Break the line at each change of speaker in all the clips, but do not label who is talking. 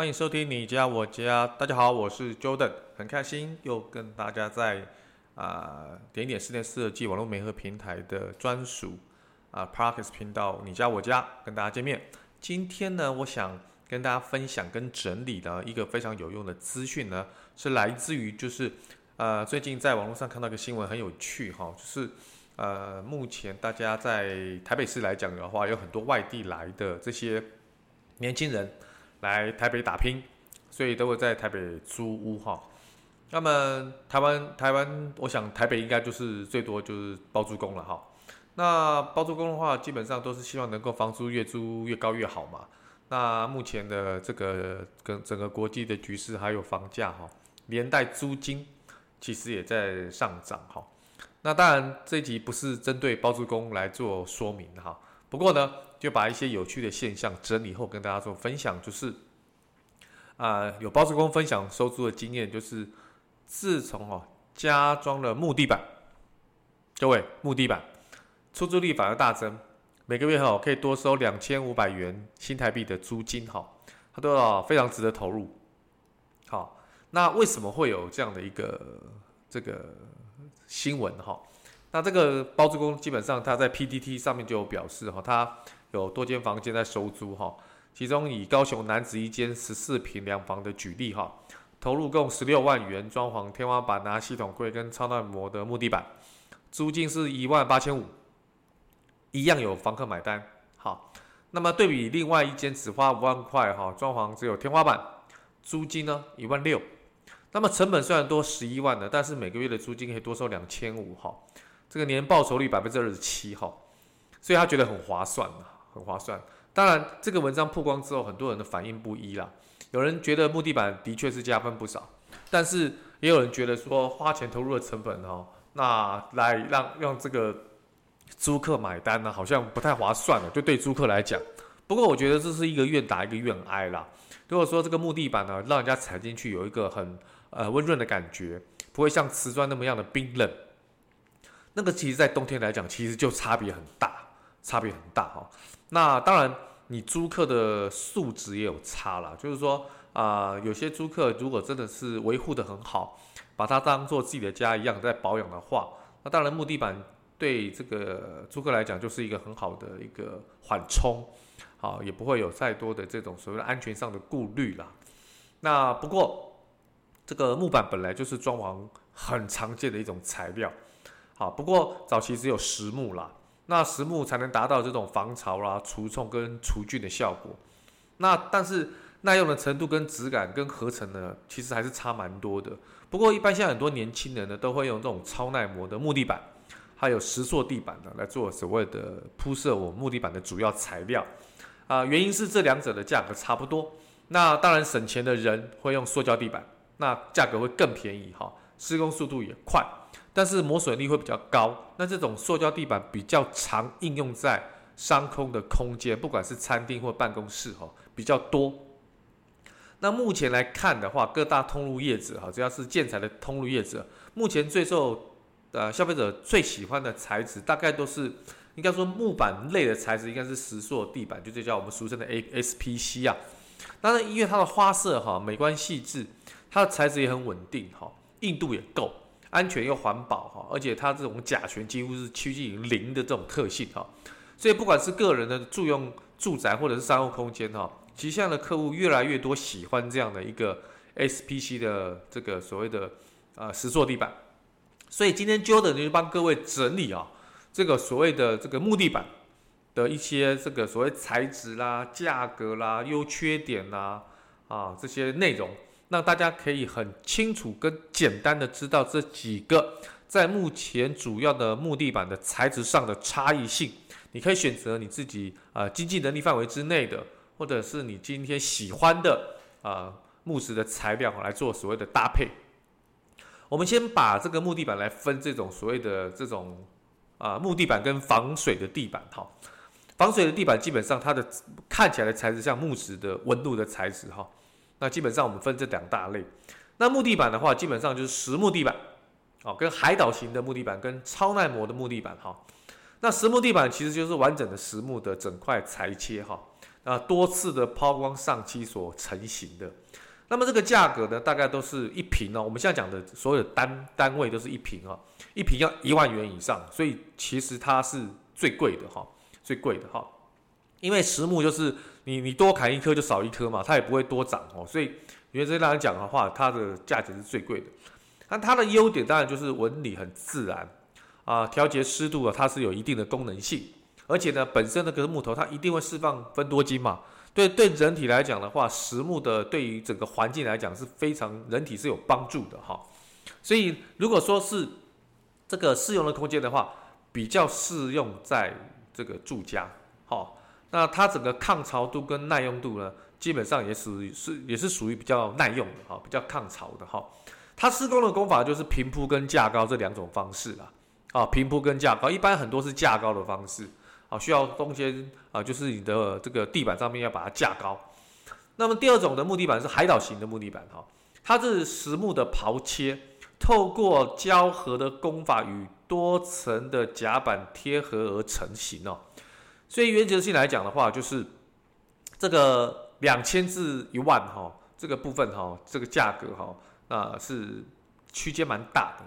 欢迎收听你家我家，大家好，我是 Jordan，很开心又跟大家在啊、呃、点四点室内设计网络媒合平台的专属啊 Podcast 频道你家我家跟大家见面。今天呢，我想跟大家分享跟整理的一个非常有用的资讯呢，是来自于就是呃最近在网络上看到一个新闻很有趣哈，就是呃目前大家在台北市来讲的话，有很多外地来的这些年轻人。来台北打拼，所以都会在台北租屋哈。那么台湾台湾，我想台北应该就是最多就是包租公了哈。那包租公的话，基本上都是希望能够房租越租越高越好嘛。那目前的这个跟整个国际的局势还有房价哈，连带租金其实也在上涨哈。那当然这一集不是针对包租公来做说明哈。不过呢，就把一些有趣的现象整理后跟大家做分享，就是啊、有包租公分享收租的经验，就是自从哦加装了木地板，各位木地板出租率反而大增，每个月哈可以多收两千五百元新台币的租金哈，它都要非常值得投入。好，那为什么会有这样的一个这个新闻哈？那这个包租公基本上他在 PTT 上面就有表示哈，他有多间房间在收租哈，其中以高雄男子一间十四坪两房的举例哈，投入共十六万元装潢天花板啊、系统柜跟超耐磨的木地板，租金是一万八千五，一样有房客买单。好，那么对比另外一间只花五万块哈，装潢只有天花板，租金呢一万六，那么成本虽然多十一万的，但是每个月的租金可以多收两千五哈。这个年报酬率百分之二十七哈，所以他觉得很划算啊，很划算。当然，这个文章曝光之后，很多人的反应不一啦。有人觉得木地板的确是加分不少，但是也有人觉得说花钱投入的成本哦，那来让让这个租客买单呢，好像不太划算了。就对租客来讲，不过我觉得这是一个愿打一个愿挨啦。如果说这个木地板呢，让人家踩进去有一个很呃温润的感觉，不会像瓷砖那么样的冰冷。那个其实，在冬天来讲，其实就差别很大，差别很大哈。那当然，你租客的素质也有差了。就是说，啊、有些租客如果真的是维护的很好，把它当做自己的家一样在保养的话，那当然木地板对这个租客来讲就是一个很好的一个缓冲，好，也不会有再多的这种所谓的安全上的顾虑啦。那不过，这个木板本来就是装潢很常见的一种材料。好，不过早期只有实木啦，那实木才能达到这种防潮啦、除虫跟除菌的效果。那但是耐用的程度跟质感跟合成呢，其实还是差蛮多的。不过一般现在很多年轻人呢，都会用这种超耐磨的木地板，还有石塑地板呢来做所谓的铺设我木地板的主要材料。啊，原因是这两者的价格差不多。那当然省钱的人会用塑胶地板，那价格会更便宜哈，施工速度也快。但是磨损力会比较高，那这种塑胶地板比较常应用在商空的空间，不管是餐厅或办公室哈，比较多。那目前来看的话，各大通路业者哈，只要是建材的通路业者，目前最受呃消费者最喜欢的材质，大概都是应该说木板类的材质，应该是石塑地板，就这叫我们俗称的 A S P C 啊。当然，因为它的花色哈，美观细致，它的材质也很稳定哈，硬度也够。安全又环保哈，而且它这种甲醛几乎是趋近于零的这种特性哈，所以不管是个人的住用住宅或者是商务空间哈，其实现在的客户越来越多喜欢这样的一个 SPC 的这个所谓的呃石塑地板，所以今天 Jordan 就帮各位整理啊这个所谓的这个木地板的一些这个所谓材质啦、价格啦、优缺点啦啊这些内容。让大家可以很清楚跟简单的知道这几个在目前主要的木地板的材质上的差异性，你可以选择你自己呃经济能力范围之内的，或者是你今天喜欢的啊木质的材料来做所谓的搭配。我们先把这个木地板来分这种所谓的这种啊木地板跟防水的地板哈。防水的地板基本上它的看起来材质像木质的纹路的材质哈。那基本上我们分这两大类。那木地板的话，基本上就是实木地板，哦，跟海岛型的木地板跟超耐磨的木地板哈。那实木地板其实就是完整的实木的整块裁切哈，啊，多次的抛光上漆所成型的。那么这个价格呢，大概都是一平哦。我们现在讲的所有的单单位都是一平啊，一平要一万元以上，所以其实它是最贵的哈。最贵的哈，因为实木就是你你多砍一棵就少一棵嘛，它也不会多长哦，所以原则上来讲的话，它的价值是最贵的。那它的优点当然就是纹理很自然啊，调节湿度啊，它是有一定的功能性，而且呢，本身那个木头它一定会释放芬多精嘛，对对人体来讲的话，实木的对于整个环境来讲是非常人体是有帮助的哈。所以如果说是这个适用的空间的话，比较适用在。这个住家，好，那它整个抗潮度跟耐用度呢，基本上也属于是也是属于比较耐用的哈，比较抗潮的哈。它施工的工法就是平铺跟架高这两种方式啦，啊，平铺跟架高，一般很多是架高的方式，啊，需要中间啊，就是你的这个地板上面要把它架高。那么第二种的木地板是海岛型的木地板哈，它是实木的刨切，透过胶合的工法与多层的夹板贴合而成型哦，所以原则性来讲的话，就是这个两千至一万哈，这个部分哈，这个价格哈，那是区间蛮大的，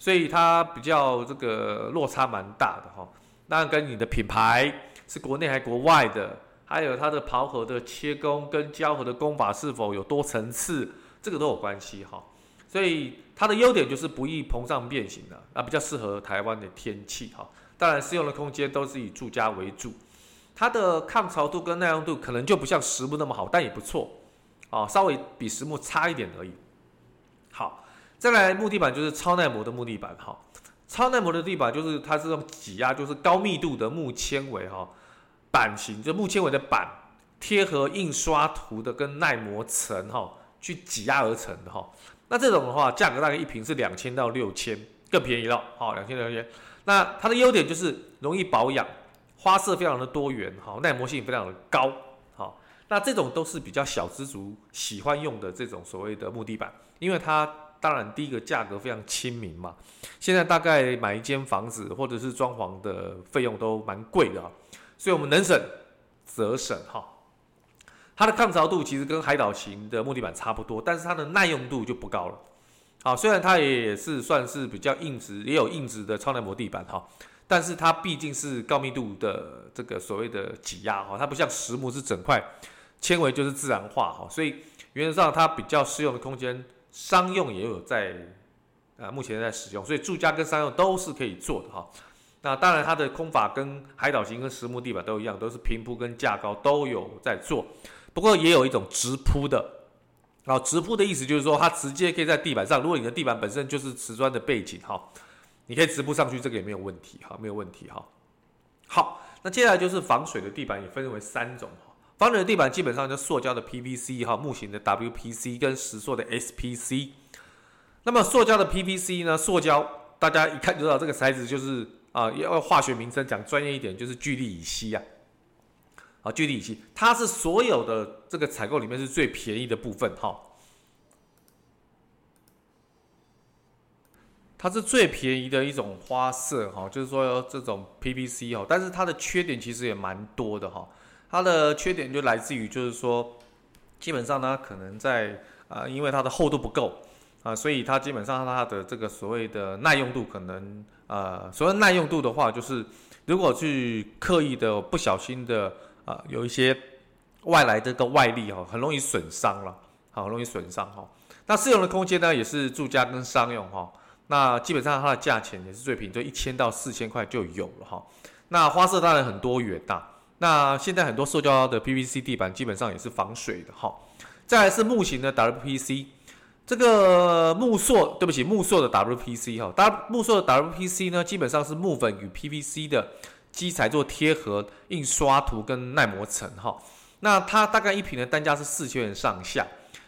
所以它比较这个落差蛮大的哈。那跟你的品牌是国内还国外的，还有它的刨合的切工跟胶合的工法是否有多层次，这个都有关系哈。所以它的优点就是不易膨胀变形的，啊，比较适合台湾的天气哈。当然，适用的空间都是以住家为主。它的抗潮度跟耐用度可能就不像实木那么好，但也不错，啊，稍微比实木差一点而已。好，再来木地板就是超耐磨的木地板哈。超耐磨的地板就是它是用挤压，就是高密度的木纤维哈，板型就木纤维的板贴合印刷涂的跟耐磨层哈，去挤压而成的哈。那这种的话，价格大概一坪是两千到六千，更便宜了。好，两千到六千。那它的优点就是容易保养，花色非常的多元，好，耐磨性非常的高。好，那这种都是比较小资族喜欢用的这种所谓的木地板，因为它当然第一个价格非常亲民嘛。现在大概买一间房子或者是装潢的费用都蛮贵的，所以我们能省则省哈。它的抗潮度其实跟海岛型的木地板差不多，但是它的耐用度就不高了。好，虽然它也是算是比较硬质，也有硬质的超耐磨地板哈，但是它毕竟是高密度的这个所谓的挤压哈，它不像实木是整块纤维就是自然化哈，所以原则上它比较适用的空间，商用也有在啊目前在使用，所以住家跟商用都是可以做的哈。那当然它的空法跟海岛型跟实木地板都一样，都是平铺跟架高都有在做。不过也有一种直铺的，啊，直铺的意思就是说，它直接可以在地板上。如果你的地板本身就是瓷砖的背景，哈，你可以直铺上去，这个也没有问题，哈，没有问题，哈。好，那接下来就是防水的地板，也分为三种，哈防水的地板基本上就塑胶的 PVC，哈，木型的 WPC 跟石塑的 SPC。那么塑胶的 PVC 呢？塑胶大家一看就知道这个材质就是啊，要化学名称讲专业一点，就是聚氯乙烯啊。啊，聚氯乙烯，它是所有的这个采购里面是最便宜的部分哈，它是最便宜的一种花色哈，就是说这种 PVC 哈，但是它的缺点其实也蛮多的哈，它的缺点就来自于就是说，基本上呢可能在啊，因为它的厚度不够啊，所以它基本上它的这个所谓的耐用度可能啊，所谓耐用度的话，就是如果去刻意的不小心的。啊，有一些外来的这个外力哈，很容易损伤了，好，容易损伤哈。那适用的空间呢，也是住家跟商用哈。那基本上它的价钱也是最便宜，就一千到四千块就有了哈。那花色当然很多元呐。那现在很多塑胶的 PVC 地板基本上也是防水的哈。再来是木型的 WPC，这个木塑，对不起，木塑的 WPC 哈。当木塑的 WPC 呢，基本上是木粉与 PVC 的。基材做贴合、印刷图跟耐磨层哈，那它大概一瓶的单价是四千元上下，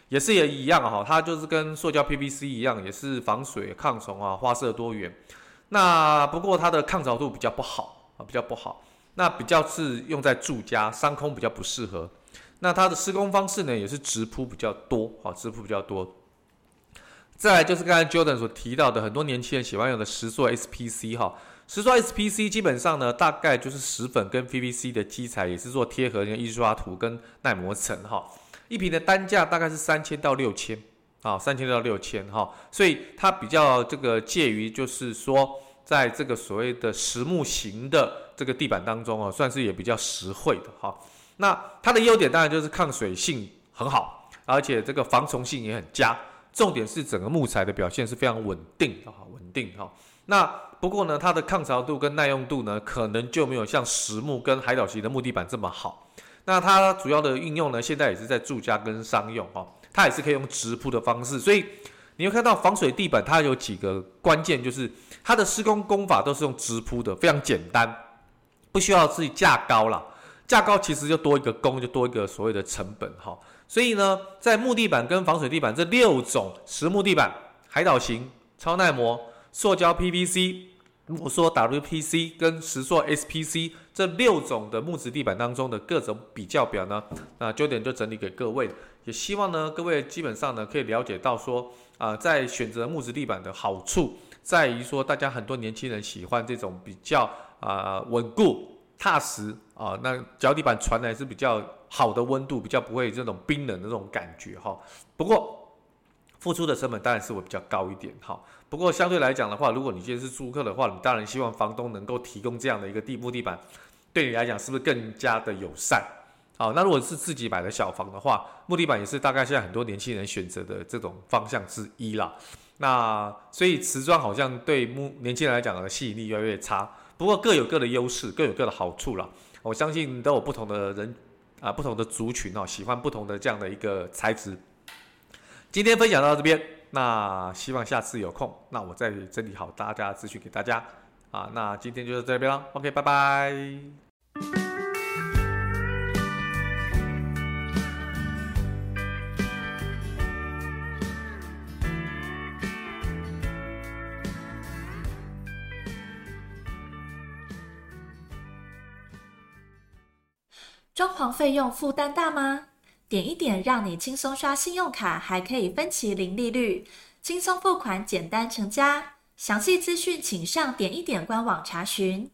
也是也一样哈，它就是跟塑胶 PVC 一样，也是防水、抗虫啊、花色多元。那不过它的抗潮度比较不好啊，比较不好。那比较是用在住家，商空比较不适合。那它的施工方式呢，也是直铺比较多啊，直铺比较多。再来就是刚才 Jordan 所提到的，很多年轻人喜欢用的石塑 SPC 哈。石塑 SPC 基本上呢，大概就是石粉跟 PVC 的基材，也是做贴合跟印刷图跟耐磨层哈。一瓶的单价大概是三千到六千啊，三千到六千哈。所以它比较这个介于就是说，在这个所谓的实木型的这个地板当中啊，算是也比较实惠的哈。那它的优点当然就是抗水性很好，而且这个防虫性也很佳。重点是整个木材的表现是非常稳定的哈，稳定哈。那不过呢，它的抗潮度跟耐用度呢，可能就没有像实木跟海岛型的木地板这么好。那它主要的应用呢，现在也是在住家跟商用哈，它也是可以用直铺的方式。所以你会看到防水地板，它有几个关键，就是它的施工工法都是用直铺的，非常简单，不需要自己架高了，架高其实就多一个工，就多一个所谓的成本哈。所以呢，在木地板跟防水地板这六种实木地板、海岛型、超耐磨。塑胶 PVC、我说 WPC 跟石塑 SPC 这六种的木质地板当中的各种比较表呢，那 Jordan 就整理给各位，也希望呢各位基本上呢可以了解到说啊、在选择木质地板的好处在于说，大家很多年轻人喜欢这种比较啊、稳固踏实啊、那脚底板传来是比较好的温度，比较不会这种冰冷的这种感觉哈。不过付出的成本当然是会比较高一点哈。不过相对来讲的话，如果你今天是租客的话，你当然希望房东能够提供这样的一个地木地板，对你来讲是不是更加的友善？好，那如果是自己买的小房的话，木地板也是大概现在很多年轻人选择的这种方向之一啦。那所以瓷砖好像对木年轻人来讲的吸引力越来越差。不过各有各的优势，各有各的好处啦。我相信都有不同的人啊，不同的族群哦，喜欢不同的这样的一个材质。今天分享到这边。那希望下次有空，那我再整理好大家资讯给大家啊。那今天就到这边了，OK，拜拜。
装潢费用负担大吗？点一点，让你轻松刷信用卡，还可以分期零利率，轻松付款，简单成家。详细资讯请上点一点官网查询。